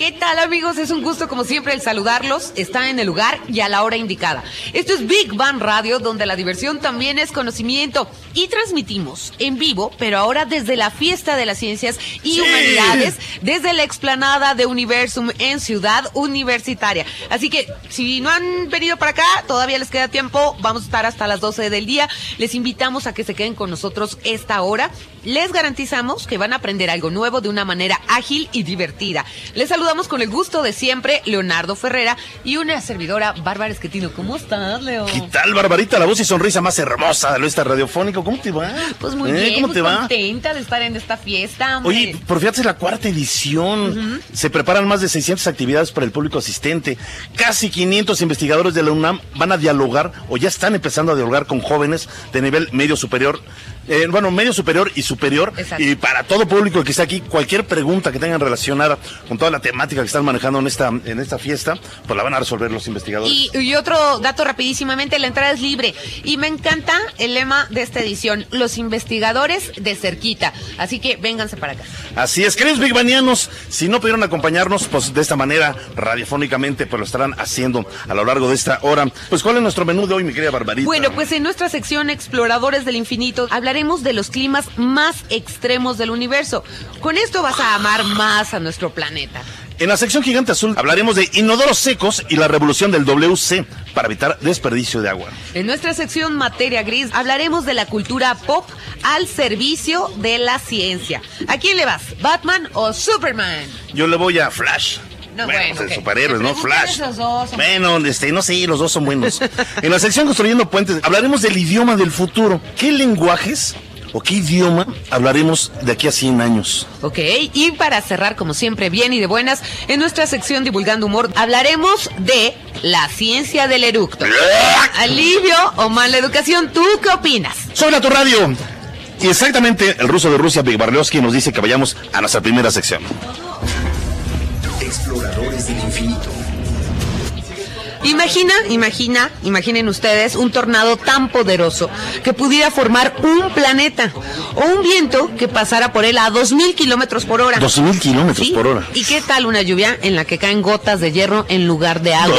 ¿Qué tal amigos? Es un gusto como siempre el saludarlos. Está en el lugar y a la hora indicada. Esto es Big Bang Radio, donde la diversión también es conocimiento. Y transmitimos en vivo, pero ahora desde la Fiesta de las Ciencias y Humanidades, desde la explanada de Universum en Ciudad Universitaria. Así que si no han venido para acá, todavía les queda tiempo. Vamos a estar hasta las 12 del día. Les invitamos a que se queden con nosotros esta hora. Les garantizamos que van a aprender algo nuevo de una manera ágil y divertida. Les saludamos con el gusto de siempre, Leonardo Ferrera y una servidora, Bárbara Esquetino. ¿Cómo estás, Leo? ¿Qué tal, Barbarita? La voz y sonrisa más hermosa de nuestra radiofónico. ¿Cómo te va? Pues muy ¿Eh? bien, ¿Cómo muy te va? contenta de estar en esta fiesta. hombre. Oye, por fíjate, es la cuarta edición. Se preparan más de 600 actividades para el público asistente. Casi 500 investigadores de la UNAM van a dialogar o ya están empezando a dialogar con jóvenes de nivel medio superior. Eh, bueno, medio superior y superior. Exacto. Y para todo público que está aquí, cualquier pregunta que tengan relacionada con toda la temática que están manejando en esta, en esta fiesta, pues la van a resolver los investigadores. Y, y otro dato rapidísimamente, la entrada es libre. Y me encanta el lema de esta edición, los investigadores de cerquita. Así que vénganse para acá. Así es, queridos Big Banianos, si no pudieron acompañarnos, pues de esta manera, radiofónicamente, pues lo estarán haciendo a lo largo de esta hora. Pues, ¿cuál es nuestro menú de hoy, mi querida Barbarita? Bueno, pues en nuestra sección Exploradores del Infinito hablaremos de los climas más extremos del universo. Con esto vas a amar más a nuestro planeta. En la sección Gigante Azul hablaremos de inodoros secos y la revolución del WC para evitar desperdicio de agua. En nuestra sección Materia Gris hablaremos de la cultura pop al servicio de la ciencia. ¿A quién le vas? ¿Batman o Superman? Yo le voy a Flash. No, bueno, bueno, pues, ok. superhéroes, ¿no? Flash. dos, bueno, este, no sé, los dos son buenos. en la sección Construyendo Puentes hablaremos del idioma del futuro. ¿Qué lenguajes o qué idioma hablaremos de aquí a 100 años? Ok, y para cerrar, como siempre, bien y de buenas, en nuestra sección Divulgando Humor hablaremos de la ciencia del eructo. Alivio o mala educación, ¿tú qué opinas? Soy la tu radio. Y exactamente el ruso de Rusia, Big Barlowski, nos dice que vayamos a nuestra primera sección. Exploradores del infinito. Imagina, imagina, imaginen ustedes un tornado tan poderoso que pudiera formar un planeta o un viento que pasara por él a 2000 kilómetros por hora. 2000 kilómetros ¿Sí? por hora. ¿Y qué tal una lluvia en la que caen gotas de hierro en lugar de agua?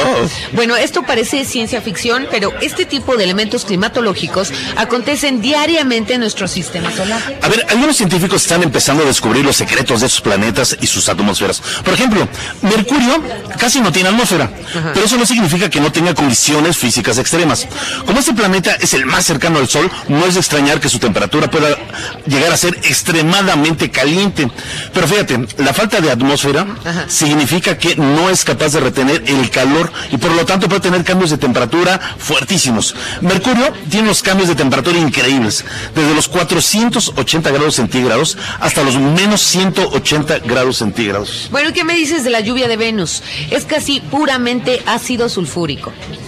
Bueno, esto parece ciencia ficción, pero este tipo de elementos climatológicos acontecen diariamente en nuestro sistema solar. A ver, algunos científicos están empezando a descubrir los secretos de esos planetas y sus atmósferas. Por ejemplo, Mercurio casi no tiene atmósfera, pero eso no significa que no tenga condiciones físicas extremas. Como este planeta es el más cercano al Sol, no es de extrañar que su temperatura pueda llegar a ser extremadamente caliente. Pero fíjate, la falta de atmósfera Ajá. significa que no es capaz de retener el calor y por lo tanto puede tener cambios de temperatura fuertísimos. Mercurio tiene unos cambios de temperatura increíbles, desde los 480 grados centígrados hasta los menos 180 grados centígrados. Bueno, ¿y ¿qué me dices de la lluvia de Venus? Es casi puramente ácido sulfúrico,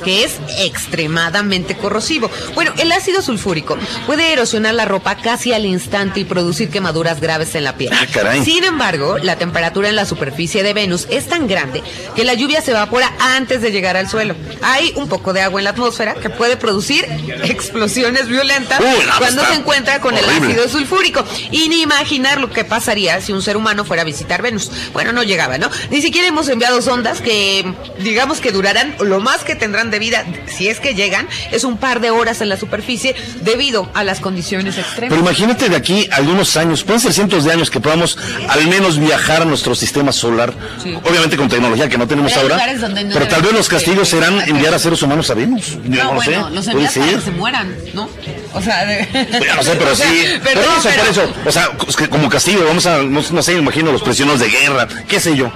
que es extremadamente corrosivo. Bueno, el ácido sulfúrico puede erosionar la ropa casi al instante y producir quemaduras graves en la piel. Ah, caray. Sin embargo, la temperatura en la superficie de Venus es tan grande que la lluvia se evapora antes de llegar al suelo. Hay un poco de agua en la atmósfera que puede producir explosiones violentas Uy, cuando se encuentra con el ácido sulfúrico. Y ni imaginar lo que pasaría si un ser humano fuera a visitar Venus. Bueno, no llegaba, ¿no? Ni siquiera hemos enviado sondas que, digamos que durarán, lo más que tendrán de vida, si es que llegan, es un par de horas en la superficie debido a las condiciones extremas. Pero imagínate de aquí a algunos años, pueden ser cientos de años que podamos al menos viajar a nuestro sistema solar. Sí. Obviamente con tecnología que no tenemos ahora. no pero tal vez los castigos serán enviar a seres humanos a Venus. No, no bueno, sé. los envías para que se mueran, ¿no? O sea, de... Ya no sé, pero O sea, sí. pero Pero, no, eso, pero- por eso. O sea, como castigo, vamos a, no, no sé, imagino los prisioneros de guerra, qué sé yo.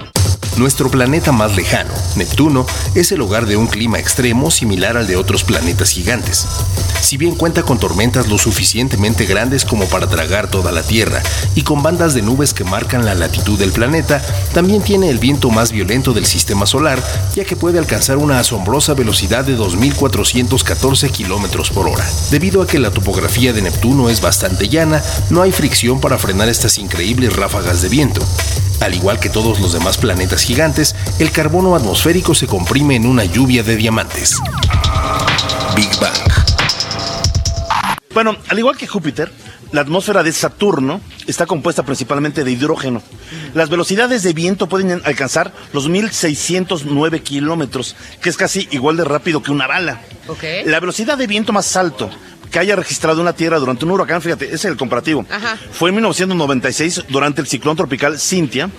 Nuestro planeta más lejano, Neptuno, es el hogar de un clima extremo similar al de otros planetas gigantes. Si bien cuenta con tormentas lo suficientemente grandes como para tragar toda la Tierra y con bandas de nubes que marcan la latitud del planeta, también tiene el viento más violento del sistema solar, ya que puede alcanzar una asombrosa velocidad de 2.414 km por hora. Debido a que la topografía de Neptuno es bastante llana, no hay fricción para frenar estas increíbles ráfagas de viento. Al igual que todos los demás planetas gigantes, el carbono atmosférico se comprime en una lluvia de diamantes. Big Bang. Bueno, al igual que Júpiter, la atmósfera de Saturno está compuesta principalmente de hidrógeno. Las velocidades de viento pueden alcanzar los 1609 kilómetros, que es casi igual de rápido que una bala. Ok. La velocidad de viento más alto que haya registrado una tierra durante un huracán, fíjate, ese es el comparativo. Ajá. Fue en 1996 durante el ciclón tropical Cintia,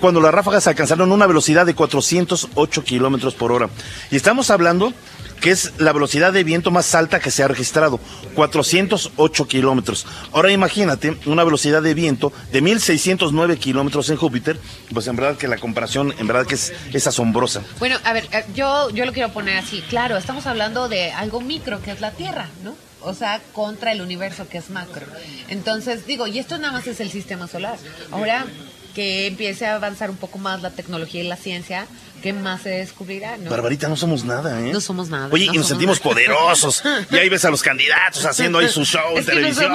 cuando las ráfagas alcanzaron una velocidad de 408 kilómetros por hora. Y estamos hablando que es la velocidad de viento más alta que se ha registrado, 408 kilómetros. Ahora imagínate una velocidad de viento de 1609 kilómetros en Júpiter, pues en verdad que la comparación, en verdad que es, es asombrosa. Bueno, a ver, eh, yo, yo lo quiero poner así. Claro, estamos hablando de algo micro, que es la Tierra, ¿no? O sea, contra el universo, que es macro. Entonces, digo, y esto nada más es el sistema solar. Ahora que empiece a avanzar un poco más la tecnología y la ciencia, ¿qué más se descubrirá? ¿no? Barbarita, no somos nada, ¿eh? No somos nada, Oye, no y nos sentimos nada. poderosos. Y ahí ves a los candidatos haciendo ahí su show en no televisión.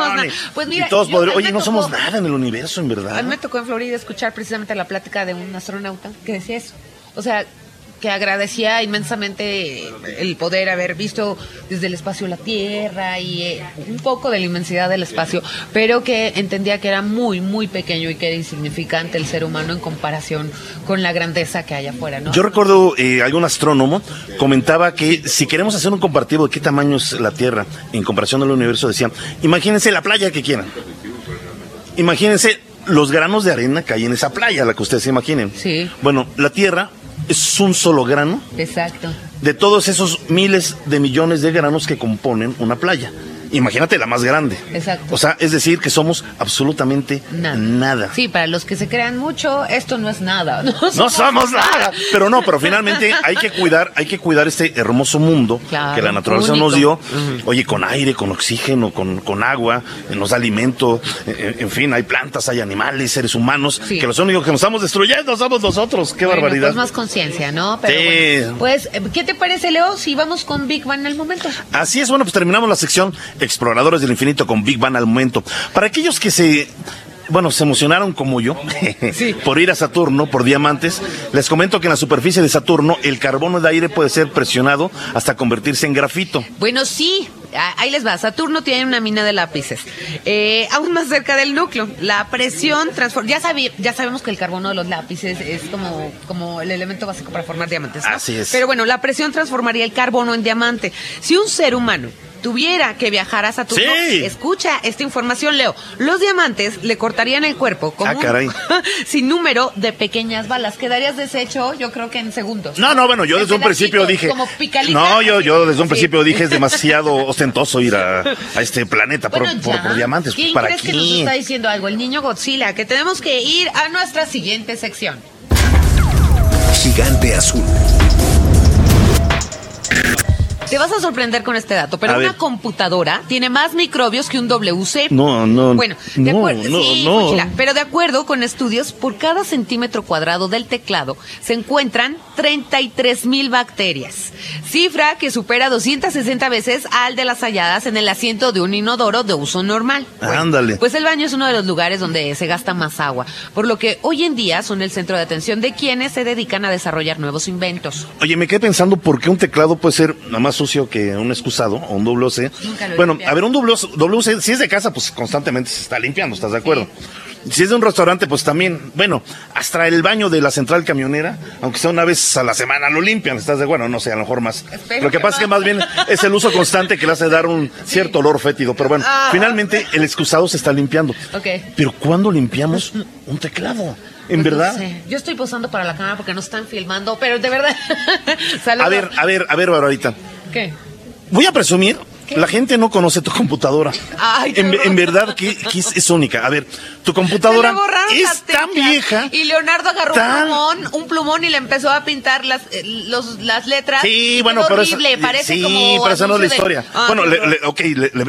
Pues mira, y todos yo- Oye, no somos nada en el universo, en verdad. A mí me tocó en Florida escuchar precisamente la plática de un astronauta que decía eso. O sea, que agradecía inmensamente el poder haber visto desde el espacio la Tierra y eh, un poco de la inmensidad del espacio, pero que entendía que era muy, muy pequeño y que era insignificante el ser humano en comparación con la grandeza que hay afuera, ¿no? Yo recuerdo eh, algún astrónomo comentaba que si queremos hacer un comparativo de qué tamaño es la Tierra en comparación al universo, decía, imagínense la playa que quieran. Imagínense los granos de arena que hay en esa playa, la que ustedes se imaginen. Sí. Bueno, la Tierra es un solo grano Exacto. de todos esos miles de millones de granos que componen una playa. Imagínate la más grande. Exacto. O sea, es decir, que somos absolutamente Nada. nada. Sí, para los que se crean mucho, esto no es nada. No, No somos nada. Pero no, pero finalmente hay que cuidar, hay que cuidar este hermoso mundo Claro, que la naturaleza único. nos dio. Oye, con aire, con oxígeno, con, con agua, nos da alimento, en, en fin, hay plantas, hay animales, seres humanos, Sí. que los únicos que nos estamos destruyendo somos nosotros. Qué Bueno, barbaridad. Pues más conciencia, ¿no? Pero Sí. bueno, pues, eh, ¿qué te parece, Leo, si vamos con Big Bang al momento? Así es, bueno, pues terminamos la sección Exploradores del Infinito con Big Bang al momento. Para aquellos que se, bueno, se emocionaron como yo por ir a Saturno, por diamantes, les comento que en la superficie de Saturno el carbono de aire puede ser presionado hasta convertirse en grafito. Bueno, sí, ahí les va. Saturno tiene una mina de lápices. Eh, aún más cerca del núcleo. La presión transforma. Ya, sabi- ya sabemos que el carbono de los lápices es como, como el elemento básico para formar diamantes. ¿no? Así es. Pero bueno, la presión transformaría el carbono en diamante. Si un ser humano tuviera que viajar a Saturno, Sí. escucha esta información, Leo. Los diamantes le cortarían el cuerpo como Ah, caray. un sin número de pequeñas balas. Quedarías deshecho, yo creo que en segundos. No, no, bueno, yo desde un principio dije. Como picalita. No, yo, yo desde un Sí. principio dije es demasiado ostentoso ir a, a este planeta por, Bueno, por- diamantes. ¿Quién ¿Para crees qué? que nos está diciendo algo? El niño Godzilla, que tenemos que ir a nuestra siguiente sección. Gigante azul. Te vas a sorprender con este dato, pero A una ver. computadora tiene más microbios que un WC. No, no, Bueno, de no, no, sí, no. Pero de acuerdo con estudios, por cada centímetro cuadrado del teclado se encuentran 33 mil bacterias, cifra que supera 260 veces al de las halladas en el asiento de un inodoro de uso normal. Ándale. Pues el baño es uno de los lugares donde se gasta más agua, por lo que hoy en día son el centro de atención de quienes se dedican a desarrollar nuevos inventos. Oye, me quedé pensando por qué un teclado puede ser nada más sucio que un excusado o un WC. Bueno, a ver, un WC, WC, si es de casa, pues constantemente se está limpiando, ¿estás de acuerdo? Si es de un restaurante, pues también, bueno, hasta el baño de la central camionera, aunque sea una vez a la semana, lo limpian, ¿estás de acuerdo? No sé, a lo mejor más. Espero lo que que pasa es que más. bien es el uso constante que le hace dar un cierto olor fétido, pero bueno, Ah. finalmente el excusado se está limpiando. Ok. Pero ¿cuándo limpiamos un teclado? En Pues no verdad. sé. Yo estoy posando para la cámara porque no están filmando, pero de verdad. A ver, a ver, a ver, Barbarita. ¿Qué? Voy a presumir La gente no conoce tu computadora. Ay, qué en, en verdad que, que es, es única. A ver, tu computadora es tan vieja. Y Leonardo agarró tan- un plumón, un plumón y le empezó a pintar las, eh, los, las letras. Sí, bueno, pero horrible, eso, parece sí, como pero esa no es la de- historia. Ah, bueno, qué le, ok,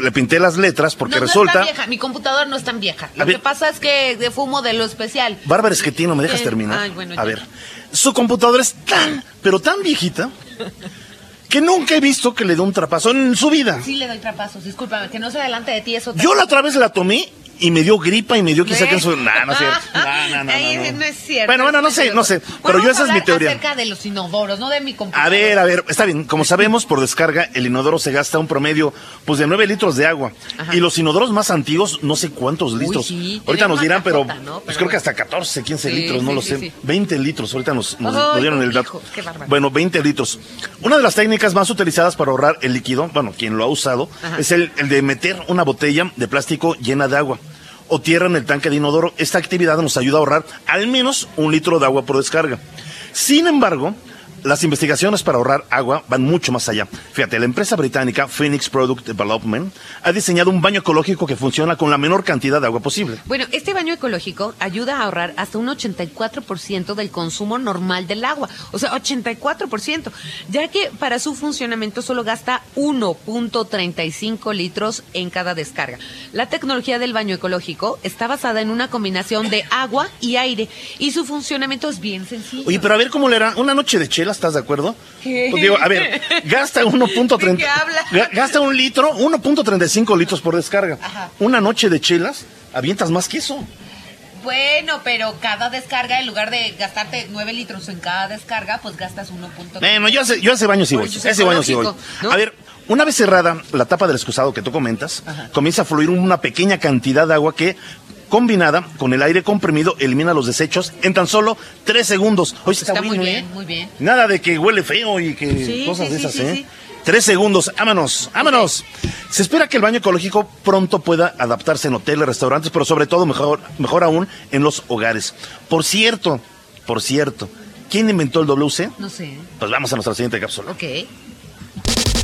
le, pinté las letras porque No, no resulta. es tan vieja, mi computadora no es tan vieja. Lo ver. que pasa es que de- fue un modelo especial. Bárbara Esquetino, ¿me dejas Eh, terminar? ay, bueno, a ya. ver, su computadora es tan, pero tan viejita, que nunca he visto que le dé un trapazo en su vida. Sí le doy trapazos, discúlpame, que no se adelante de ti eso. Yo la otra vez la tomé y me dio gripa y me dio quizá que en su... Nah, no es cierto. No, no, no, Ay, no, no. es cierto. Bueno, bueno, no sé, no sé. Pero yo esa es mi teoría. acerca de los inodoros, no de mi computadora. A ver, a ver, está bien. Como sabemos, por descarga, el inodoro se gasta un promedio pues de 9 litros de agua. Ajá. Y los inodoros más antiguos, no sé cuántos litros. sí, ahorita nos dirán, pero pues creo que hasta 14, 15 Sí, litros, no sí, lo sé. sí. 20 litros, ahorita nos, nos- Ay, nos dieron el dato. hijo, qué bárbaro. bueno, 20 litros. Una de las técnicas más utilizadas para ahorrar el líquido, bueno, quien lo ha usado, Ajá. es el, el de meter una botella de plástico llena de agua o tierra en el tanque de inodoro. Esta actividad nos ayuda a ahorrar al menos un litro de agua por descarga. Sin embargo, las investigaciones para ahorrar agua van mucho más allá. Fíjate, la empresa británica Phoenix Product Development ha diseñado un baño ecológico que funciona con la menor cantidad de agua posible. Bueno, este baño ecológico ayuda a ahorrar hasta un 84% del consumo normal del agua. O sea, 84%, ya que para su funcionamiento solo gasta 1.35 litros en cada descarga. La tecnología del baño ecológico está basada en una combinación de agua y aire y su funcionamiento es bien sencillo. Oye, pero a ver cómo le era. Una noche de chela, ¿estás de acuerdo? Pues digo, a ver, gasta 1.30. ¿De qué habla? ga- Gasta un litro, 1.35 litros por descarga. Ajá. Una noche de chelas, avientas más que eso. Bueno, pero cada descarga, en lugar de gastarte 9 litros en cada descarga, pues gastas 1.35. Bueno, yo hace, yo hace baño sí voy. Ese baño sí voy. A ver, una vez cerrada la tapa del excusado que tú comentas, comienza a fluir una pequeña cantidad de agua que, combinada con el aire comprimido, elimina los desechos en tan solo tres segundos. Oye, está, Está muy bueno, bien, ¿eh? muy bien. Nada de que huele feo y que Sí, cosas sí, de esas, sí, ¿eh? Tres segundos, vámonos, vámonos. Se espera que el baño ecológico pronto pueda adaptarse en hoteles, restaurantes, pero sobre todo, mejor, mejor aún, en los hogares. Por cierto, por cierto, ¿quién inventó el WC? No sé. Pues vamos a nuestra siguiente cápsula. Ok.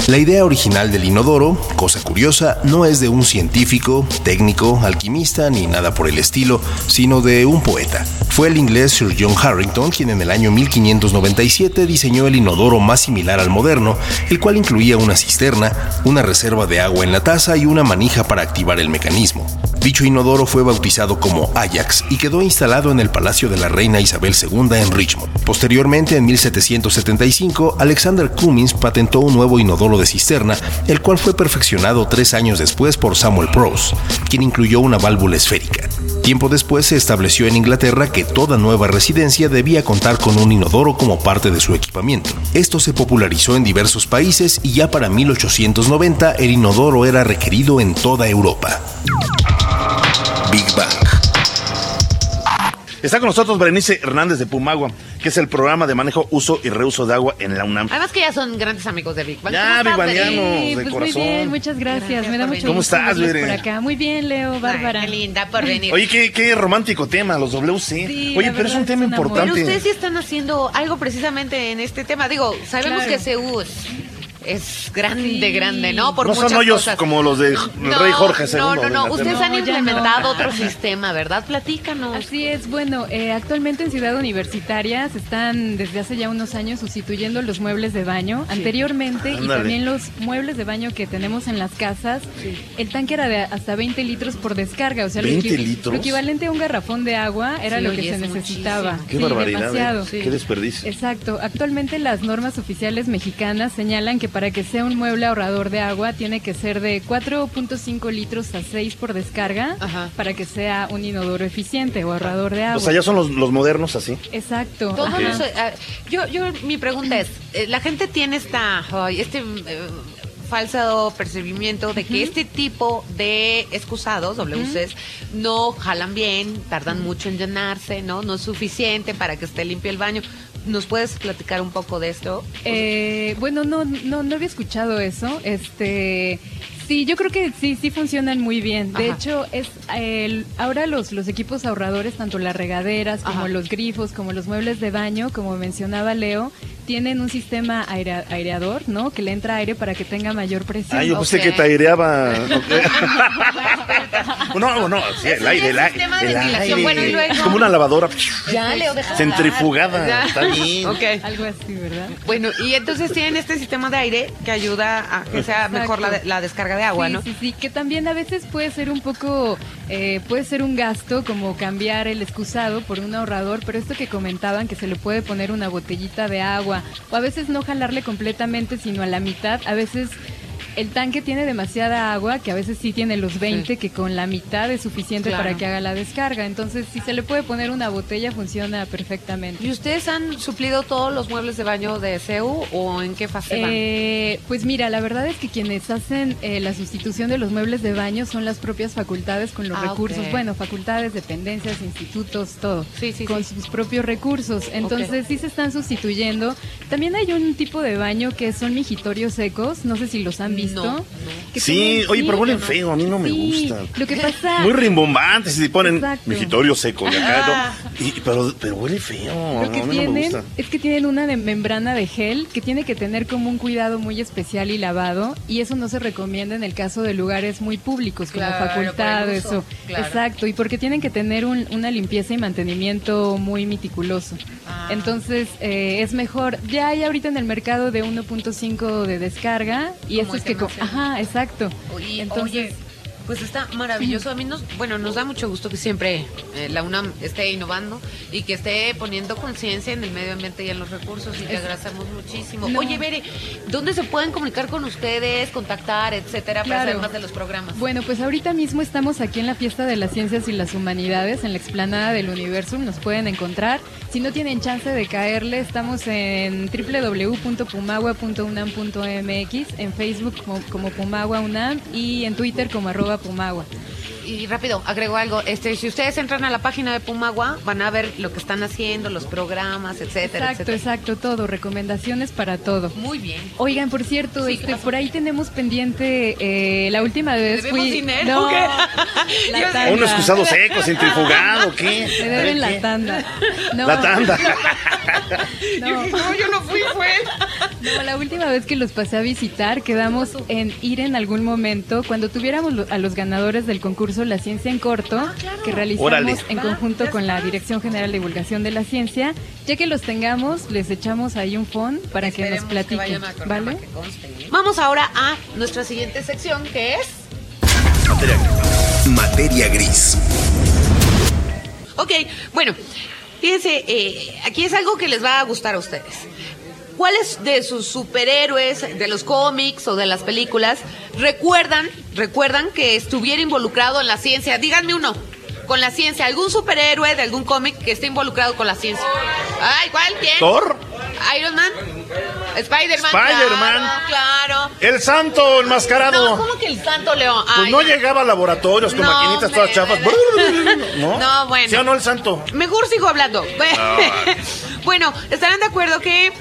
La idea original del inodoro, cosa curiosa, no es de un científico, técnico, alquimista ni nada por el estilo, sino de un poeta. Fue el inglés Sir John Harrington quien en el año 1597 diseñó el inodoro más similar al moderno, el cual incluía una cisterna, una reserva de agua en la taza y una manija para activar el mecanismo. Dicho inodoro fue bautizado como Ajax y quedó instalado en el Palacio de la Reina Isabel II en Richmond. Posteriormente, en 1775, Alexander Cummins patentó un nuevo inodoro de cisterna, el cual fue perfeccionado tres años después por Samuel Prose, quien incluyó una válvula esférica. Tiempo después se estableció en Inglaterra que toda nueva residencia debía contar con un inodoro como parte de su equipamiento. Esto se popularizó en diversos países y ya para 1890 el inodoro era requerido en toda Europa. Big Bang. Está con nosotros Berenice Hernández de Pumagua, que es el programa de manejo, uso y reuso de agua en la UNAM. Además que ya son grandes amigos de Big Bang. Ya, ¿Cómo estás, Big? Sí, de pues corazón. muy bien, muchas gracias. Gracias Me da mucho. ¿Cómo gusto estás, por acá. Muy bien, Leo, Bárbara. Ay, qué linda por venir. Oye, qué, qué romántico tema, los WC. Sí, Oye, pero es un tema es un amor. Pero importante. ustedes sí están haciendo algo precisamente en este tema. Digo, sabemos Claro. que CEU es, es grande, Sí. grande, ¿no? Por no son muchas hoyos cosas. como los del No, rey Jorge II. No, de no, no. Ustedes han No, implementado no. otro sistema, ¿verdad? Platícanos. Así es, bueno, eh, actualmente en Ciudad Universitaria se están desde hace ya unos años sustituyendo los muebles de baño. Anteriormente, y también los muebles de baño que tenemos en las casas, el tanque era de hasta 20 litros por descarga. O sea, lo 20 equi- litros. lo equivalente a un garrafón de agua era Sí, lo que se es necesitaba. muchísimo. Qué Sí, barbaridad. ¿eh? demasiado. Qué desperdicio. Exacto. Actualmente las normas oficiales mexicanas señalan que para que sea un mueble ahorrador de agua tiene que ser de 4.5 litros a 6 por descarga Ajá. para que sea un inodoro eficiente o ahorrador de agua. O sea, ya son los, los modernos así. Exacto. Todos los- ah, yo, yo, mi pregunta es, eh, la gente tiene esta, este eh, falso percibimiento de que este tipo de excusados, WCs, no jalan bien, tardan mucho en llenarse, ¿no? No es suficiente para que esté limpio el baño. ¿Nos puedes platicar un poco de esto? Eh, bueno, no, no, no había escuchado eso. Este, sí, yo creo que sí, sí funcionan muy bien. De Ajá. hecho, es el, ahora los, los equipos ahorradores, tanto las regaderas como Ajá. los grifos, como los muebles de baño, como mencionaba Leo, tienen un sistema aireador, ¿no? Que le entra aire para que tenga mayor presión. Ah, yo pensé que te aireaba. no, no, sí, el aire, el, aire, el aire. Bueno, y luego... Es como una lavadora. Ya, Leo, deja Centrifugada, ya. está bien. Okay. Algo así, ¿verdad? Bueno, y entonces tienen este sistema de aire que ayuda a que sea mejor la, la, descarga de agua, ¿no? Sí, sí, que también a veces puede ser un poco, eh, puede ser un gasto como cambiar el excusado por un ahorrador, pero esto que comentaban que se le puede poner una botellita de agua o a veces no jalarle completamente sino a la mitad, a veces el tanque tiene demasiada agua, que a veces sí tiene los 20, que con la mitad es suficiente para que haga la descarga. Entonces, si se le puede poner una botella, funciona perfectamente. ¿Y ustedes han suplido todos los muebles de baño de CEU o en qué fase van? Eh, pues mira, la verdad es que quienes hacen eh, la sustitución de los muebles de baño son las propias facultades con los ah, recursos. Bueno, facultades, dependencias, institutos, todo. Sí, sí, con sus propios recursos. Entonces, sí se están sustituyendo. También hay un tipo de baño que son mijitorios secos. No sé si los han visto no, Sí, oye, pero huelen feo, a mí no me gusta. Lo que pasa. Muy rimbombantes, si ponen mejitorio seco de acá, ah. pero, pero huele feo. Lo que tienen es que tienen una membrana de gel que tiene que tener como un cuidado muy especial y lavado, y eso no se recomienda en el caso de lugares muy públicos, como facultades o. Exacto, y porque tienen que tener una limpieza y mantenimiento muy meticuloso. Ah. Entonces, eh, es mejor. Ya hay ahorita en el mercado de 1.5 de descarga, y eso es que Ajá, exacto. Entonces, pues está maravilloso. A mí nos, bueno, nos da mucho gusto que siempre eh, la UNAM esté innovando y que esté poniendo conciencia en el medio ambiente y en los recursos y te agradecemos muchísimo. Oye, Bere, ¿dónde se pueden comunicar con ustedes, contactar, etcétera, para hacer más de los programas? Bueno, pues ahorita mismo estamos aquí en la Fiesta de las Ciencias y las Humanidades, en la explanada del Universo. Nos pueden encontrar. Si no tienen chance de caerle, estamos en www.pumagua.unam.mx, en Facebook como, como Pumagua UNAM y en Twitter como arroba Pumagua. Y rápido, agrego algo. Este, si ustedes entran a la página de Pumagua, van a ver lo que están haciendo, los programas, etcétera, exacto, Exacto, todo. Recomendaciones para todo. Muy bien. Oigan, por cierto, este, por ahí tenemos pendiente eh, la última vez fui. Dinero? ¿Qué? La tanda. Un excusado seco, centrifugado, ¿qué? Me deben la tanda. La tanda. No. yo no fui, fue. No, la última vez que los pasé a visitar, quedamos en ir en algún momento cuando tuviéramos a los ganadores del concurso La Ciencia en Corto, ah, que realizamos en conjunto con la Dirección General de Divulgación de la Ciencia. Ya que los tengamos, les echamos ahí un phone para que nos platiquen. ¿Vale? ¿eh? Vamos ahora a nuestra siguiente sección, que es... Materia gris. Materia gris. Ok, bueno, fíjense, eh, aquí es algo que les va a gustar a ustedes. ¿Cuáles de sus superhéroes, de los cómics o de las películas, recuerdan, recuerdan que estuviera involucrado en la ciencia? Díganme uno, con la ciencia, algún superhéroe de algún cómic que esté involucrado con la ciencia. Ay, ¿cuál? ¿Quién? ¿Thor? Iron Man. Spider-Man. Spider-Man. Claro, El santo enmascarado. No, ¿cómo que el santo león? pues no, llegaba a laboratorios con maquinitas todas chafas. ¿No? no, bueno. ¿Sí o no el santo? Mejor sigo hablando. bueno, estarán de acuerdo que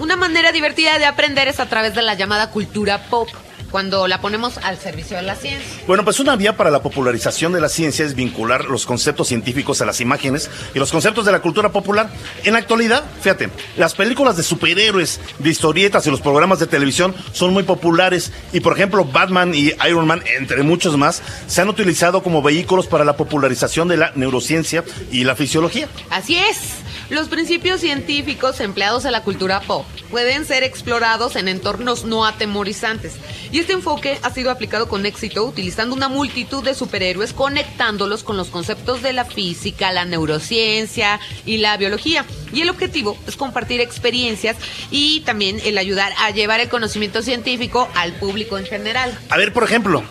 una manera divertida de aprender es a través de la llamada cultura pop cuando la ponemos al servicio de la ciencia. Bueno, pues una vía para la popularización de la ciencia es vincular los conceptos científicos a las imágenes y los conceptos de la cultura popular. En la actualidad, fíjate, las películas de superhéroes, de historietas y los programas de televisión son muy populares y, por ejemplo, Batman y Iron Man, entre muchos más, se han utilizado como vehículos para la popularización de la neurociencia y la fisiología. Así es. Los principios científicos empleados en la cultura pop pueden ser explorados en entornos no atemorizantes. Y este enfoque ha sido aplicado con éxito utilizando una multitud de superhéroes conectándolos con los conceptos de la física, la neurociencia y la biología. Y el objetivo es compartir experiencias y también el ayudar a llevar el conocimiento científico al público en general. A ver, por ejemplo,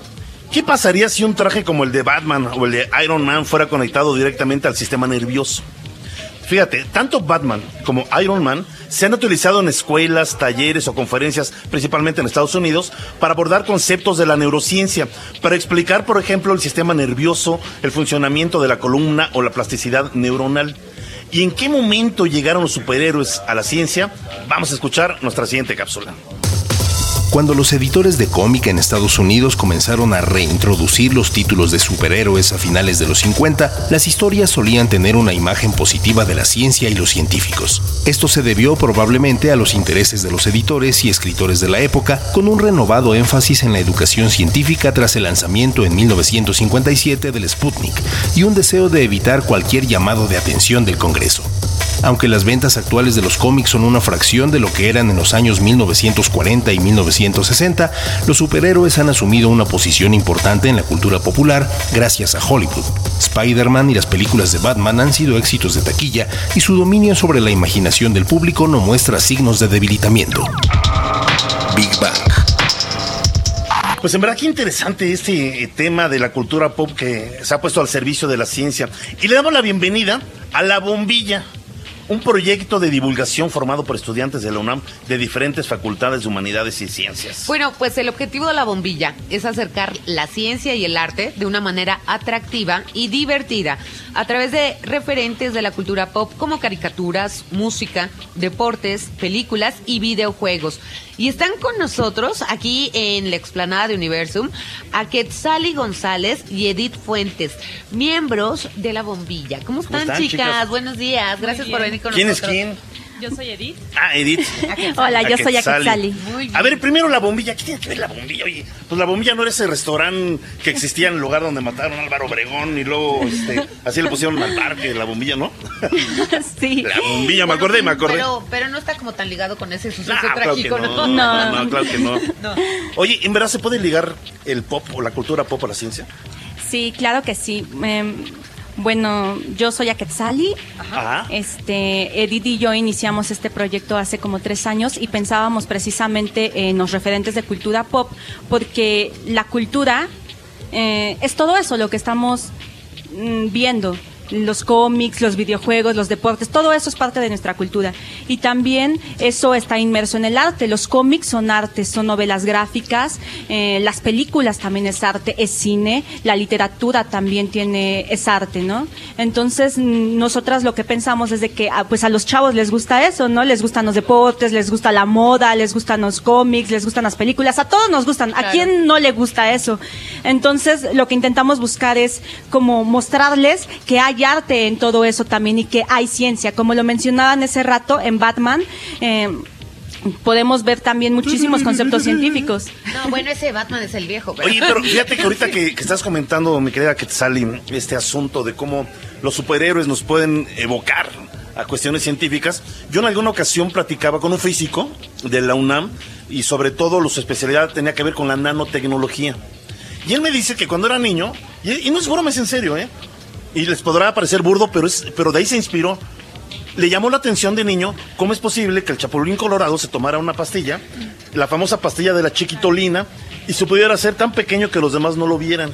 ¿Qué pasaría si un traje como el de Batman o el de Iron Man fuera conectado directamente al sistema nervioso? Fíjate, tanto Batman como Iron Man se han utilizado en escuelas, talleres o conferencias, principalmente en Estados Unidos, para abordar conceptos de la neurociencia, para explicar, por ejemplo, el sistema nervioso, el funcionamiento de la columna o la plasticidad neuronal. ¿Y en qué momento llegaron los superhéroes a la ciencia? Vamos a escuchar nuestra siguiente cápsula. Cuando los editores de cómic en Estados Unidos comenzaron a reintroducir los títulos de superhéroes a finales de los 50, las historias solían tener una imagen positiva de la ciencia y los científicos. Esto se debió probablemente a los intereses de los editores y escritores de la época, con un renovado énfasis en la educación científica tras el lanzamiento en 1957 del Sputnik y un deseo de evitar cualquier llamado de atención del Congreso. Aunque las ventas actuales de los cómics son una fracción de lo que eran en los años 1940 y 1960, los superhéroes han asumido una posición importante en la cultura popular gracias a Hollywood. Spider-Man y las películas de Batman han sido éxitos de taquilla y su dominio sobre la imaginación del público no muestra signos de debilitamiento. Big Bang. Pues en verdad que interesante este eh, tema de la cultura pop que se ha puesto al servicio de la ciencia. Y le damos la bienvenida a La Bombilla, un proyecto de divulgación formado por estudiantes de la UNAM de diferentes facultades de humanidades y ciencias. Bueno, pues el objetivo de la bombilla es acercar la ciencia y el arte de una manera atractiva y divertida a través de referentes de la cultura pop como caricaturas, música, deportes, películas y videojuegos. Y están con nosotros aquí en la explanada de Universum a Quetzali González y Edith Fuentes, miembros de la bombilla. ¿Cómo están, están, chicas? chicas? Buenos días, gracias por venir con ¿Quién es nosotros. quién? Yo soy Edith. Ah, Edith. Hola, yo soy Aquetzali. Aquetzali. Muy bien. A ver, primero la bombilla. ¿Qué tiene que ver la bombilla? Oye, pues la bombilla no era ese restaurante que existía en el lugar donde mataron a Álvaro Obregón y luego este, así le pusieron al parque, la bombilla, ¿no? Sí. La bombilla, me acordé, me acordé. Pero, pero no está como tan ligado con ese suceso No, claro que trágico, no, ¿no? no, no, claro que no. Oye, ¿en verdad se puede ligar el pop o la cultura pop a la ciencia? Sí, claro que sí. Em, bueno, yo soy Aquetzali. Ajá. Este, Edith y yo iniciamos este proyecto hace como tres años y pensábamos precisamente en los referentes de cultura pop, porque la cultura eh, es todo eso, lo que estamos mm, viendo. Los cómics, los videojuegos, los deportes, todo eso es parte de nuestra cultura. Y también eso está inmerso en el arte. Los cómics son arte, son novelas gráficas, eh, las películas también es arte, es cine, la literatura también tiene, es arte, ¿no? Entonces, nosotras lo que pensamos es de que ah, pues a los chavos les gusta eso, ¿no? Les gustan los deportes, les gusta la moda, les gustan los cómics, les gustan las películas, a todos nos gustan. ¿A quién no le gusta eso? Entonces, lo que intentamos buscar es como mostrarles que hay arte en todo eso también y que hay ciencia. Como lo mencionaban ese rato en Batman, eh, podemos ver también muchísimos conceptos científicos. No, bueno, ese Batman es el viejo. pero- Oye, pero fíjate que ahorita que, que estás comentando, mi querida Quetzali, este asunto de cómo los superhéroes nos pueden evocar a cuestiones científicas, yo en alguna ocasión platicaba con un físico de la UNAM y sobre todo su especialidad tenía que ver con la nanotecnología. Y él me dice que cuando era niño, y, y no es broma, es en serio, ¿eh? Y les podrá parecer burdo, pero, es, pero de ahí se inspiró. Le llamó la atención de niño cómo es posible que el Chapulín Colorado se tomara una pastilla, la famosa pastilla de la chiquitolina, y se pudiera hacer tan pequeño que los demás no lo vieran.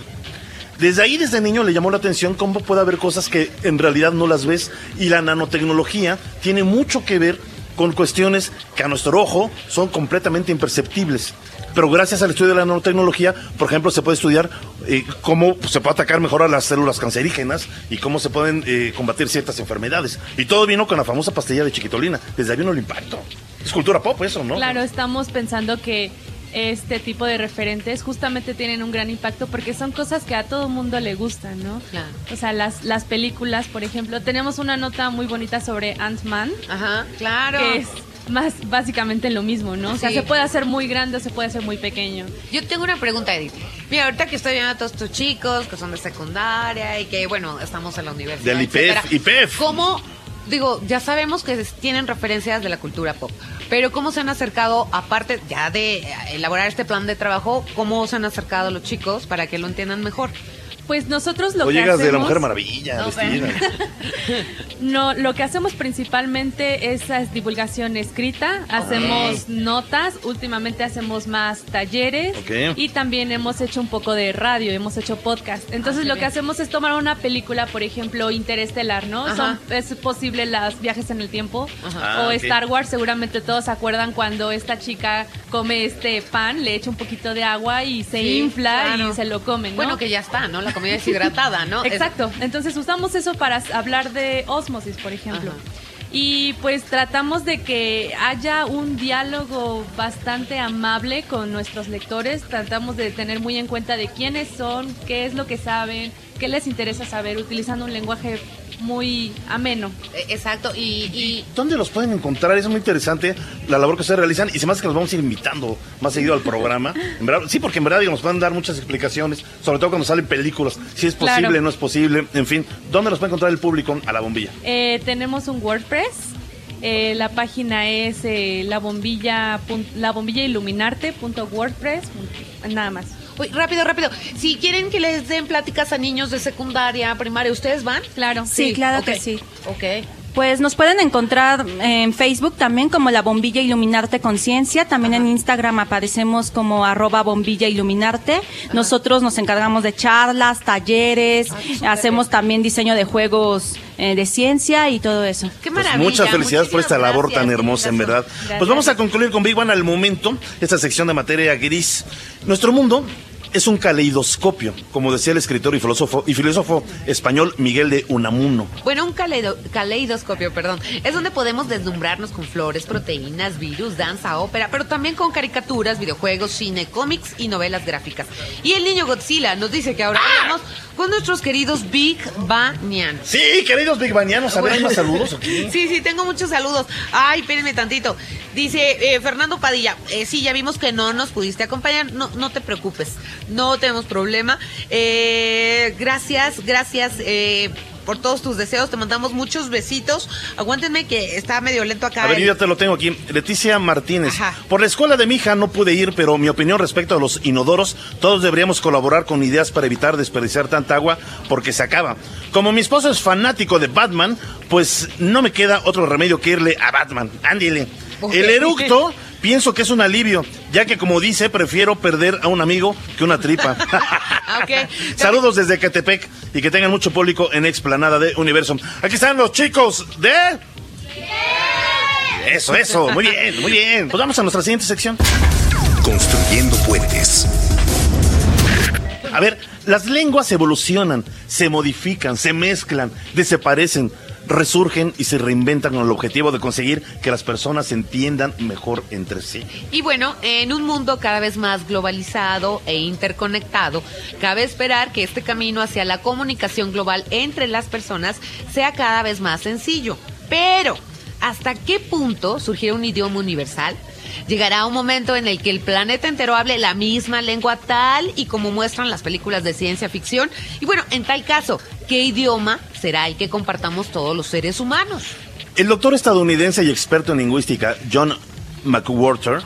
Desde ahí, desde niño, le llamó la atención cómo puede haber cosas que en realidad no las ves. Y la nanotecnología tiene mucho que ver con cuestiones que a nuestro ojo son completamente imperceptibles. Pero gracias al estudio de la nanotecnología, por ejemplo, se puede estudiar eh, cómo se puede atacar mejor a las células cancerígenas y cómo se pueden eh, combatir ciertas enfermedades. Y todo vino con la famosa pastilla de chiquitolina. Desde ahí vino el impacto. Es cultura pop eso, ¿no? Claro, estamos pensando que este tipo de referentes justamente tienen un gran impacto porque son cosas que a todo mundo le gustan, ¿no? Claro. O sea, las, las películas, por ejemplo, tenemos una nota muy bonita sobre Ant-Man, Ajá, claro. que es más básicamente lo mismo, ¿no? O sea, Sí. se puede hacer muy grande o se puede hacer muy pequeño. Yo tengo una pregunta, Edith. Mira, ahorita que estoy viendo a todos tus chicos que son de secundaria y que, bueno, estamos en la universidad. Del IPEF, etcétera, IPEF. ¿Cómo, digo, ya sabemos que tienen referencias de la cultura pop, pero cómo se han acercado, aparte ya de elaborar este plan de trabajo, cómo se han acercado los chicos para que lo entiendan mejor? Pues nosotros lo o que llegas de la hacemos- Mujer Maravilla, No, vestida. No, lo que hacemos principalmente es, es divulgación escrita, hacemos notas, últimamente hacemos más talleres Ok. y también hemos hecho un poco de radio, hemos hecho podcast. Entonces qué lo que hacemos es tomar una película, por ejemplo, Interestelar, ¿no? Son, es posible los viajes en el tiempo Ajá. o Ah, ok. Star Wars, seguramente todos se acuerdan cuando esta chica come este pan, le echa un poquito de agua y se Sí, infla claro. y se lo comen, ¿no? Bueno, que ya está, ¿no? La comida deshidratada, ¿no? Exacto. Entonces usamos eso para hablar de ósmosis, por ejemplo. Ajá. y pues tratamos de que haya un diálogo bastante amable con nuestros lectores, tratamos de tener muy en cuenta de quiénes son, qué es lo que saben, qué les interesa saber, utilizando un lenguaje muy ameno. Eh, Exacto, y, y ¿Dónde los pueden encontrar? Es muy interesante la labor que ustedes realizan y se me hace que los vamos a ir invitando más seguido al programa. En verdad, sí, porque en verdad digo, nos pueden dar muchas explicaciones, sobre todo cuando salen películas, si es posible, Claro. no es posible, en fin. ¿Dónde los puede encontrar el público a la bombilla? Eh, tenemos un WordPress. eh, la página es eh, la bombilla pun- la bombilla iluminarte.wordpress nada más. Uy, rápido, rápido. Si quieren que les den pláticas a niños de secundaria, primaria, ¿ustedes van? Claro. Sí, claro que sí. Ok. Pues nos pueden encontrar en Facebook también como la bombilla iluminarte conciencia, también en Instagram aparecemos como arroba bombilla iluminarte. Nosotros nos encargamos de charlas, talleres, hacemos también diseño de juegos eh, de ciencia y todo eso. Qué Pues maravilla. muchas felicidades por esta labor gracias, tan hermosa, en verdad. Pues vamos a concluir con Big One al momento, esta sección de materia gris. Nuestro mundo es un caleidoscopio, como decía el escritor y filósofo, y filósofo español Miguel de Unamuno. Bueno, un caleido- caleidoscopio, perdón. Es donde podemos deslumbrarnos con flores, proteínas, virus, danza, ópera, pero también con caricaturas, videojuegos, cine, cómics y novelas gráficas. Y el niño Godzilla nos dice que ahora vamos con nuestros queridos Big Banianos. Sí, queridos Big Banianos, a ver, ¿hay más saludos o qué? Sí, sí, tengo muchos saludos. Ay, espérenme tantito. Dice eh, Fernando Padilla, eh, sí, ya vimos que no nos pudiste acompañar. No, no te preocupes, no tenemos problema. Eh, gracias, gracias eh, por todos tus deseos. Te mandamos muchos besitos. Aguántenme que está medio lento acá. A ver, el- ya te lo tengo aquí. Leticia Martínez. Ajá. Por la escuela de mi hija no pude ir, pero mi opinión respecto a los inodoros, todos deberíamos colaborar con ideas para evitar desperdiciar tanta agua porque se acaba. Como mi esposo es fanático de Batman, pues no me queda otro remedio que irle a Batman. Ándile. Ok. El eructo pienso que es un alivio, ya que como dice, prefiero perder a un amigo que una tripa. Ah, ok. Saludos desde Catepec y que tengan mucho público en Explanada de Universo. Aquí están los chicos de... Eso, eso, muy bien, muy bien. Pues vamos a nuestra siguiente sección. Construyendo puentes. A ver, las lenguas evolucionan, se modifican, se mezclan, desaparecen, resurgen y se reinventan con el objetivo de conseguir que las personas se entiendan mejor entre sí. Y bueno, en un mundo cada vez más globalizado e interconectado, cabe esperar que este camino hacia la comunicación global entre las personas sea cada vez más sencillo. Pero, ¿hasta qué punto surgirá un idioma universal? Llegará un momento en el que el planeta entero hable la misma lengua tal y como muestran las películas de ciencia ficción. Y bueno, en tal caso, ¿qué idioma será el que compartamos todos los seres humanos? El doctor estadounidense y experto en lingüística John McWhorter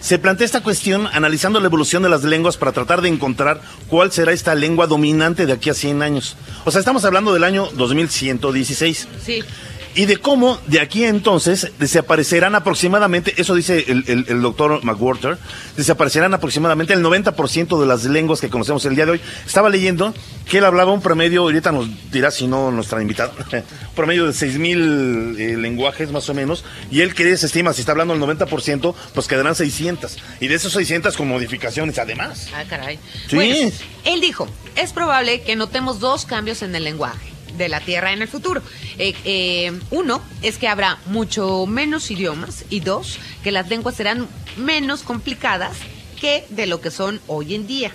se plantea esta cuestión analizando la evolución de las lenguas para tratar de encontrar cuál será esta lengua dominante de aquí a 100 años. O sea, estamos hablando del año 2116. Sí. Y de cómo de aquí a entonces desaparecerán aproximadamente, eso dice el, el- el doctor McWhorter, desaparecerán aproximadamente el 90% de las lenguas que conocemos el día de hoy. Estaba leyendo que él hablaba un promedio, ahorita nos dirá si no nuestra invitada, un promedio de 6 mil eh, lenguajes más o menos, y él que se estima, si está hablando del 90%, pues quedarán 600. Y de esos 600 con modificaciones además. Ah, caray. Sí. Bueno, él dijo, es probable que notemos dos cambios en el lenguaje de la Tierra en el futuro. Eh, eh, uno es que habrá mucho menos idiomas y dos, que las lenguas serán menos complicadas que de lo que son hoy en día.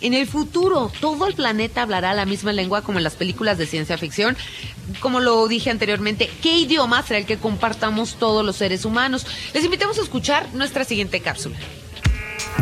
En el futuro, todo el planeta hablará la misma lengua como en las películas de ciencia ficción. Como lo dije anteriormente, ¿qué idioma será el que compartamos todos los seres humanos? Les invitamos a escuchar nuestra siguiente cápsula.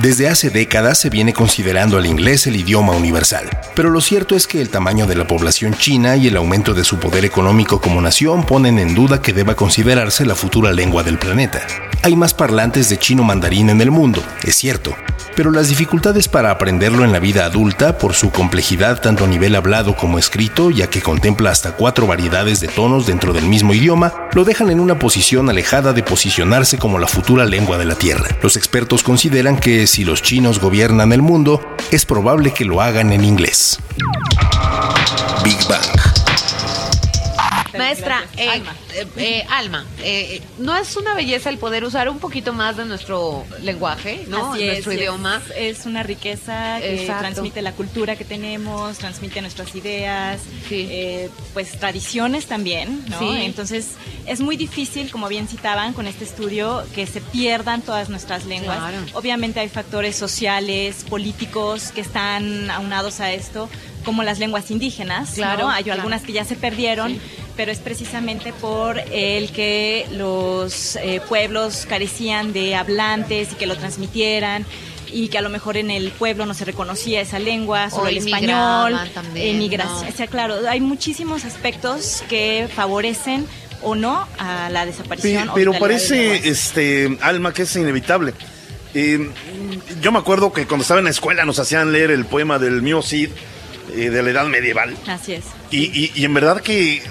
Desde hace décadas se viene considerando el inglés el idioma universal, pero lo cierto es que el tamaño de la población china y el aumento de su poder económico como nación ponen en duda que deba considerarse la futura lengua del planeta. Hay más parlantes de chino mandarín en el mundo, es cierto, pero las dificultades para aprenderlo en la vida adulta por su complejidad tanto a nivel hablado como escrito, ya que contempla hasta cuatro variedades de tonos dentro del mismo idioma, lo dejan en una posición alejada de posicionarse como la futura lengua de la Tierra. Los expertos consideran que si los chinos gobiernan el mundo, es probable que lo hagan en inglés. Big Bang. Maestra, eh, Alma. eh, eh, Alma, ¿no es una belleza el poder usar un poquito más de nuestro lenguaje, ¿no? Así nuestro idioma. Es, es una riqueza que Exacto. transmite la cultura que tenemos, transmite nuestras ideas, Sí. pues tradiciones también, ¿no? Sí. Entonces es muy difícil, como bien citaban con este estudio, que se pierdan todas nuestras lenguas. Claro. Obviamente hay factores sociales, políticos que están aunados a esto, como las lenguas indígenas, Claro, ¿no? Hay claro. algunas que ya se perdieron. Pero es precisamente por el que los eh, pueblos carecían de hablantes y que lo transmitieran y que a lo mejor en el pueblo no se reconocía esa lengua, solo O el español, también, emigración. ¿no? O sea, claro, hay muchísimos aspectos que favorecen o no a la Pe- desaparición. o pero lenguas. parece, este, Alma, que es inevitable. Eh, yo me acuerdo que cuando estaba en la escuela nos hacían leer el poema del mío Cid eh, de la edad medieval. Así es. Y, y- y en verdad que,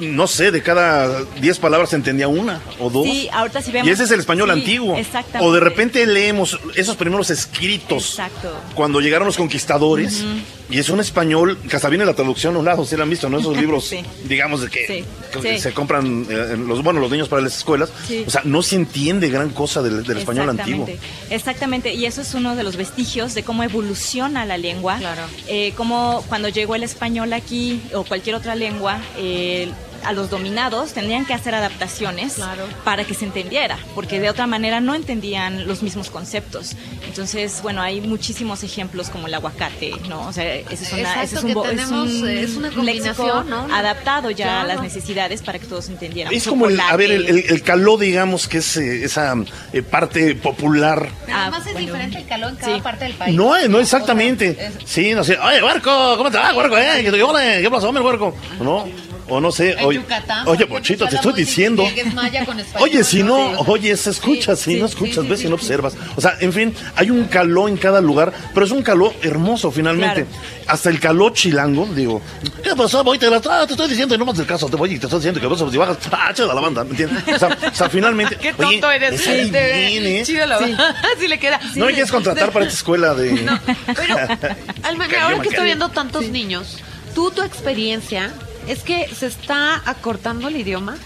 no sé, de cada 10 palabras se entendía una o dos. Sí, ahorita sí vemos. Y ese es el español Sí, antiguo. Exactamente. O de repente leemos esos primeros escritos Exacto. cuando llegaron los conquistadores. Y es un español que hasta viene la traducción a un lado, si lo han visto, ¿no? Esos libros, Sí. digamos, de que, Sí, que sí. se compran eh, los, bueno, los niños para las escuelas. Sí. O sea, no se entiende gran cosa del, del español antiguo. Exactamente, Exactamente, y eso es uno de los vestigios de cómo evoluciona la lengua. Claro. Eh, cómo cuando llegó el español aquí o cualquier otra lengua, eh, el a los dominados tendrían que hacer adaptaciones Claro. para que se entendiera, porque de otra manera no entendían los mismos conceptos. Entonces, bueno, hay muchísimos ejemplos como el aguacate, ¿no? O sea, ese es, una, ese es un, bo- es tenemos, un eh, es una léxico combinación, ¿no? adaptado ya a Claro. las necesidades para que todos entendieran. Es como el, a ver, el, el- el caló, digamos, que es eh, esa eh, parte popular. Ah, Además es bueno. diferente el calor en cada Sí. parte del país. No, eh, no O exactamente. sea, es- Sí, no sé. Oye, Huerco, ¿cómo te va, Huerco? Eh? ¿Qué, te- ¿Qué pasó, hombre, Huerco? No, o no sé. En Oye, Yucatán. oye ejemplo, te estoy diciendo. maya con español, Oye, si no, Sí, oye, se escucha, si sí, no sí, escuchas, sí, ves sí, y no sí. observas. O sea, en fin, hay un caló en cada lugar, pero es un caló hermoso finalmente. Claro. Hasta el caló chilango, digo, ¿qué pasó? Voy, te, ah, te estoy diciendo, y no más del caso, te voy y te estoy diciendo que vas si bajas, ah, chido la banda, ¿me entiendes? O sea, o sea, finalmente, Qué oye, tonto eres. Sí, te- bien, ¿eh? Chido la Así le queda. ¿No me quieres contratar para esta escuela de...? Pero, Alma, Cayó, ahora que estoy viendo tantos niños, tú, tu experiencia, es que se está acortando el idioma.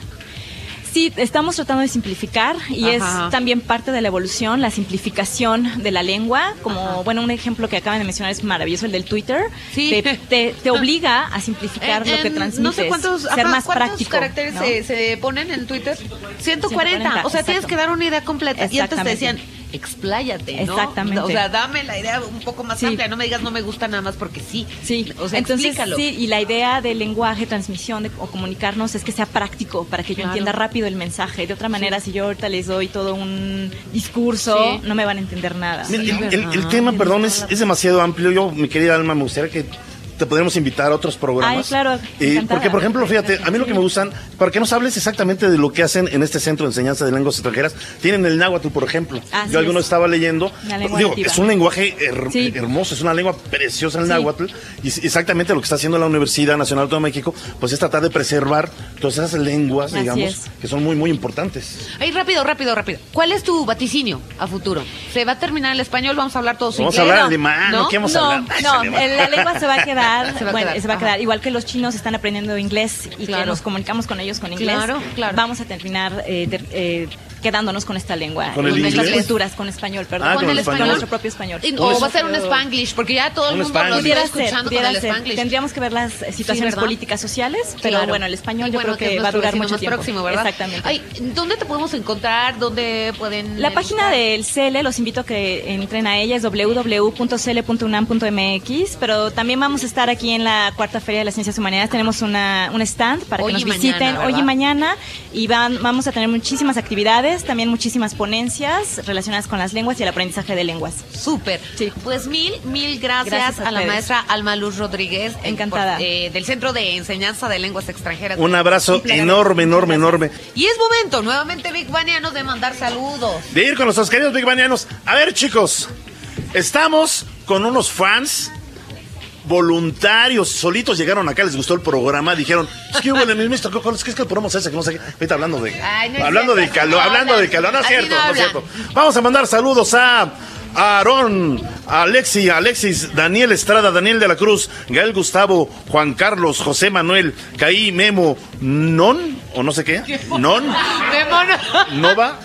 Sí, estamos tratando de simplificar y Ajá. es también parte de la evolución, la simplificación de la lengua. Como, bueno, un ejemplo que acaban de mencionar es maravilloso, el del Twitter. Sí. Te, te- te obliga a simplificar En- lo que transmites. No sé cuántos, ser más ¿cuántos práctico. caracteres ¿no? se, se ponen en Twitter. 140. 140, o sea, tienes que dar una idea completa. Y antes te decían, expláyate, ¿no? Exactamente. O sea, dame la idea un poco más Sí. amplia. No me digas no me gusta nada más porque sí. Sí, O sea, entonces explícalo. sí, y la idea del lenguaje, transmisión de- o comunicarnos es que sea práctico para que yo Claro. entienda rápido el mensaje. De otra manera, si yo ahorita les doy todo un discurso, Sí. no me van a entender nada. Mira, el, el tema, perdón, es, es demasiado amplio. Yo, mi querida Alma, me gustaría que te podríamos invitar a otros programas. Ay, claro, encantada. porque, por ejemplo, fíjate, a mí lo que me gustan, para que nos hables exactamente de lo que hacen en este centro de enseñanza de lenguas extranjeras, tienen el náhuatl, por ejemplo. Así Yo alguno es. estaba leyendo. Digo, nativa. es un lenguaje her- Sí. hermoso, es una lengua preciosa el Sí. náhuatl. Y exactamente lo que está haciendo la Universidad Nacional de México, pues es tratar de preservar todas esas lenguas, Así digamos, es. que son muy, muy importantes. Ay, rápido, rápido, rápido. ¿Cuál es tu vaticinio a futuro? ¿Se va a terminar el español? ¿Vamos a hablar todos Vamos a hablar alemán, ¿no? ¿Qué vamos a no, hablar? Ay, no, en la lengua se va a quedar, Se va a bueno, quedar, se va a quedar. Igual que los chinos están aprendiendo inglés y Claro. que nos comunicamos con ellos con inglés, Claro, claro. vamos a terminar eh, eh, quedándonos con esta lengua. ¿Con nuestras culturas, con español, perdón. Ah, con el español. nuestro propio español. Y- O va a ser un spanglish, porque ya todo el Un mundo lo está escuchando con el spanglish. Tendríamos que ver las situaciones políticas sociales, pero Claro. bueno, el español yo bueno, creo que va a durar mucho más tiempo. próximo, ¿verdad? Exactamente. Ay, ¿dónde te podemos encontrar? ¿Dónde pueden La página del CELE, los invito a que entren a ella, es www.cele.unam.mx, pero también vamos a estar aquí en la Cuarta Feria de las Ciencias Humanidades. Tenemos una, un stand para Hoy que nos mañana, visiten hoy y mañana y van, vamos a tener muchísimas actividades, también muchísimas ponencias relacionadas con las lenguas y el aprendizaje de lenguas. Súper. Sí. Pues mil, mil gracias, Gracias a a, la maestra Alma Luz Rodríguez. eh, Encantada. por- eh, del Centro de Enseñanza de Lenguas Extranjeras. Un abrazo enorme, enorme, enorme. Y es momento, nuevamente, Big Banianos, de mandar saludos. de ir con nuestros queridos Big Banianos. A ver, chicos, estamos con unos fans voluntarios, solitos llegaron acá, les gustó el programa, dijeron, es que hubo el es que es que el programa es ese, que no sé qué. Ahorita hablando de, Ay, no es hablando de calor, hablando hablan. de calor, no es cierto, no no es cierto. Vamos a mandar saludos a Aarón, Alexi, Alexis, Daniel Estrada, Daniel de la Cruz, Gael Gustavo, Juan Carlos, José Manuel, Caí, Memo, Non, o no sé qué, Non, Nova,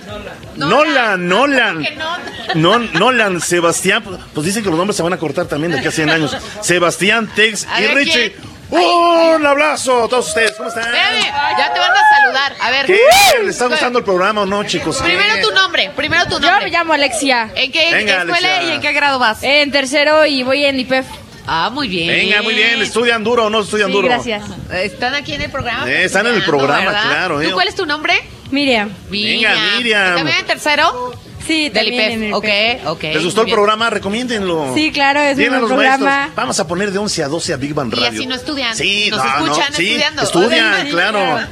Nolan, Nolan, Non, Nolan, Sebastián, pues dicen que los nombres se van a cortar también de aquí a 100 años. Sebastián, Tex y Richie. Un abrazo a todos ustedes, ¿cómo están? Espérame, ya te van a saludar. A ver. ¿Qué? ¿Les está gustando el programa o no, chicos? Primero tu nombre, primero tu Yo nombre. me llamo Alexia. ¿En qué Venga, escuela Alexia. y en qué grado vas? En tercero y voy en IPEF. Ah, muy bien. Venga, muy bien, ¿estudian duro o no estudian Sí, duro? gracias. Están aquí en el programa. Eh, están en el programa, ¿verdad? claro, eh. ¿Tú cuál es tu nombre? Miriam. Venga, Miriam. ¿También en tercero? Sí, Del en IPEF. el Ok, ok. ¿Les gustó el programa? Recomiéndenlo. Sí, claro, es un los programa. maestros, vamos a poner de 11 a 12 a Big Bang Y Radio. así no estudian. Sí, Nos no, no, escuchan sí, estudiando. Estudian, claro.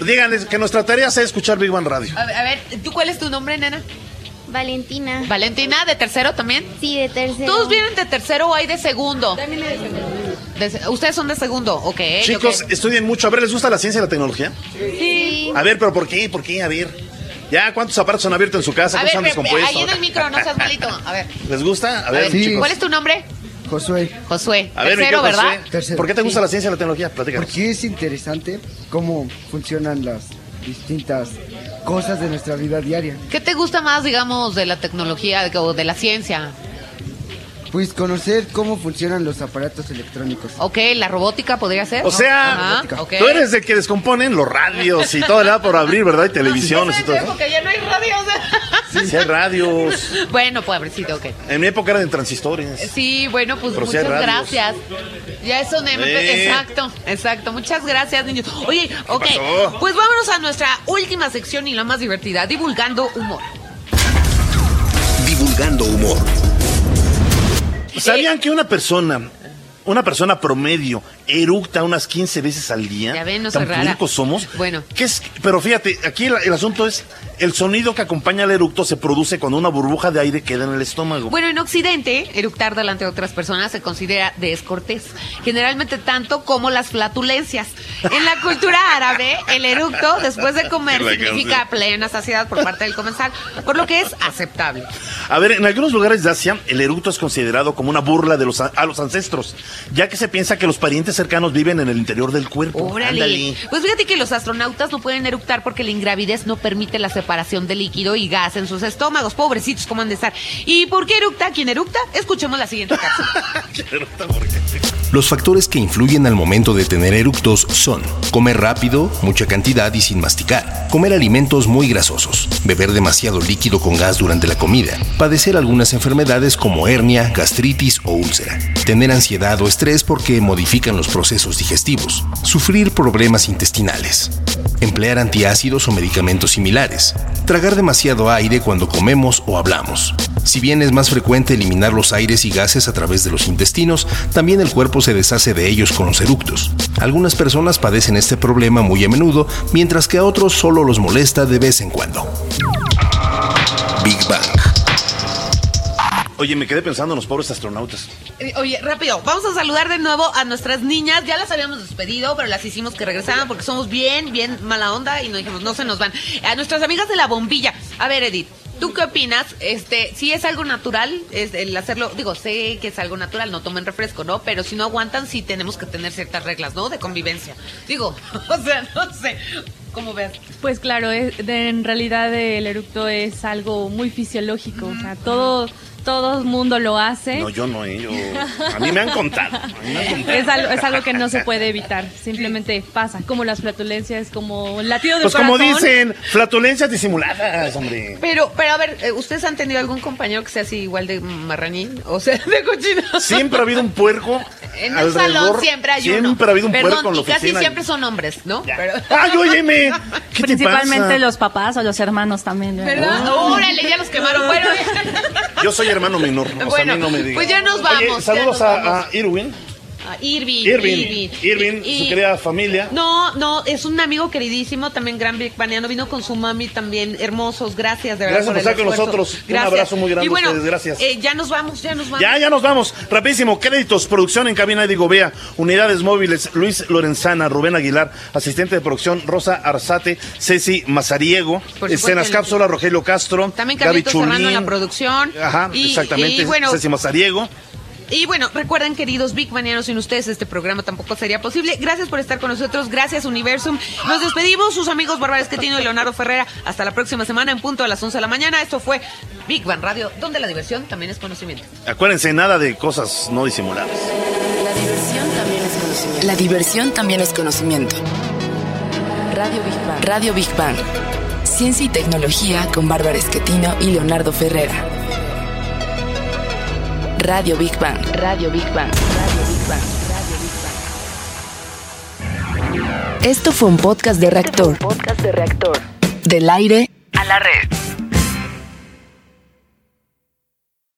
Díganles que nuestra tarea sea escuchar Big Bang Radio. A ver, a ver, ¿tú cuál es tu nombre, nena? Valentina. Valentina, ¿de tercero también? Sí, de tercero. ¿Todos vienen de tercero o hay de segundo? También de segundo. Ustedes son de segundo, ok. Chicos, ok. estudien mucho. A ver, ¿les gusta la ciencia y la tecnología? Sí. A ver, pero ¿por qué? ¿Por qué? A ver. ¿Ya cuántos aparatos han abierto en su casa? A ¿Cuántos ver, han pe- descompuesto? ahí en el micro, no seas malito. A ver, ¿Les gusta? A a ver, chicos. ¿cuál es tu nombre? Josué, Josué. A ver, tercero, ¿verdad? José, Tercero, ¿Por qué te gusta sí. la ciencia y la tecnología? Platícanos. porque es interesante cómo funcionan las distintas cosas de nuestra vida diaria. ¿Qué te gusta más, digamos, de la tecnología o de la ciencia? Pues conocer cómo funcionan los aparatos electrónicos. Ok, la robótica podría ser. O sea, Ajá, tú eres de que descomponen los radios y todo, ¿verdad? Por abrir, ¿verdad? Y televisiones y todo eso. Porque ya no hay radios. Sí, sí hay radios. bueno, pobrecito, ok. En mi época eran de transistores. Sí, bueno, pues Pero muchas gracias. Ya es un MP. Eh. Exacto, exacto. Muchas gracias, niños. Oye, ok. pasó? Pues vámonos a nuestra última sección y la más divertida, divulgando humor. Divulgando humor. ¿Sabían que una persona, una persona promedio, eructa unas 15 veces al día? Ya ven, no ¿Tan soy rara. puercos somos? Bueno. ¿Qué es? Pero fíjate, aquí el, el asunto es, el sonido que acompaña al eructo se produce cuando una burbuja de aire queda en el estómago. Bueno, en Occidente, eructar delante de otras personas se considera descortés, generalmente tanto como las flatulencias. En la cultura árabe, el eructo después de comer significa canción. plena saciedad por parte del comensal, por lo que es aceptable. A ver, en algunos lugares de Asia, el eructo es considerado como una burla de los, a los ancestros, ya que se piensa que los parientes cercanos viven en el interior del cuerpo. Órale. Ándale. Pues fíjate que los astronautas no pueden eructar porque la ingravidez no permite la separación de líquido y gas en sus estómagos. Pobrecitos, ¿cómo han de estar? ¿Y por qué eructa? ¿Quién eructa? Escuchemos la siguiente. Los factores que influyen al momento de tener eructos son comer rápido, mucha cantidad y sin masticar, comer alimentos muy grasosos, beber demasiado líquido con gas durante la comida, padecer algunas enfermedades como hernia, gastritis o úlcera, tener ansiedad o estrés porque modifican los procesos digestivos, sufrir problemas intestinales, emplear antiácidos o medicamentos similares, tragar demasiado aire cuando comemos o hablamos. Si bien es más frecuente eliminar los aires y gases a través de los intestinos, también el cuerpo se deshace de ellos con los eructos. Algunas personas padecen este problema muy a menudo, mientras que a otros solo los molesta de vez en cuando. Big Bang. Oye, me quedé pensando en los pobres astronautas. Eh, Oye, rápido, vamos a saludar de nuevo a nuestras niñas. Ya las habíamos despedido, pero las hicimos que regresaran porque somos bien, bien mala onda y nos dijimos, no se nos van. A nuestras amigas de la bombilla. A ver, Edith, ¿tú qué opinas? Este, si es algo natural, es el hacerlo, digo, sé que es algo natural, no tomen refresco, ¿no? Pero si no aguantan, sí tenemos que tener ciertas reglas, ¿no? De convivencia. Digo, o sea, no sé. ¿Cómo ves? Pues claro, es- de- en realidad el eructo es algo muy fisiológico, o sea, todo todo el mundo lo hace. No, yo no, eh, yo- A mí me han contado. a mí me han contado. Es algo, es algo que no se puede evitar, simplemente pasa, como las flatulencias, como el latido del Pues como corazón. dicen, flatulencias disimuladas, hombre. Pero, pero a ver, eh, ¿ustedes han tenido algún compañero que sea así igual de marranín? O sea, de cochino. Siempre ha habido un puerco. En el alrededor, salón siempre hay uno. Siempre ha habido un Perdón, puerco en la y casi oficina. siempre son hombres, ¿no? Pero- ¡Ay, óyeme! ¿Qué te Principalmente pasa? los papás o los hermanos también. ¿verdad? ¿Verdad? Órale, ya los quemaron. Bueno, Yo soy hermano menor. O sea, Bueno, a mí no me digan. pues ya nos vamos, saludos nos a, vamos. a Irwin. Ah, Irving. Irving, Irving, Y- su querida familia. No, no, es un amigo queridísimo, también gran Big Baniano, vino con su mami también, hermosos, gracias de verdad. Gracias por estar con nosotros. Un abrazo muy grande Y bueno, a ustedes, gracias. eh, ya nos vamos, ya nos vamos. Ya, ya nos vamos. Rapidísimo. Créditos, producción en cabina Edigo Bea, unidades móviles Luis Lorenzana, Rubén Aguilar, asistente de producción Rosa Arzate, Ceci Mazariego, escenas cápsula Rogelio Castro, También Gaby Serrano en la Chulín. producción. Ajá, Y- exactamente. y bueno, Ceci Mazariego. Y bueno, recuerden, queridos Big Manianos, sin ustedes este programa tampoco sería posible. Gracias por estar con nosotros, gracias Universum. Nos despedimos, sus amigos Bárbara Esquetino y Leonardo Ferrera. Hasta la próxima semana en punto a las 11 de la mañana. Esto fue Big Bang Radio, donde la diversión también es conocimiento. Acuérdense, nada de cosas no disimuladas. La diversión también es conocimiento. La diversión también es conocimiento. Radio Big Bang. Radio Big Bang. Ciencia y tecnología con Bárbara Esquetino y Leonardo Ferrera. Radio Big Bang. Radio Big Bang. Radio Big Bang. Esto fue un podcast de reactor. Podcast de reactor. Del aire a la red.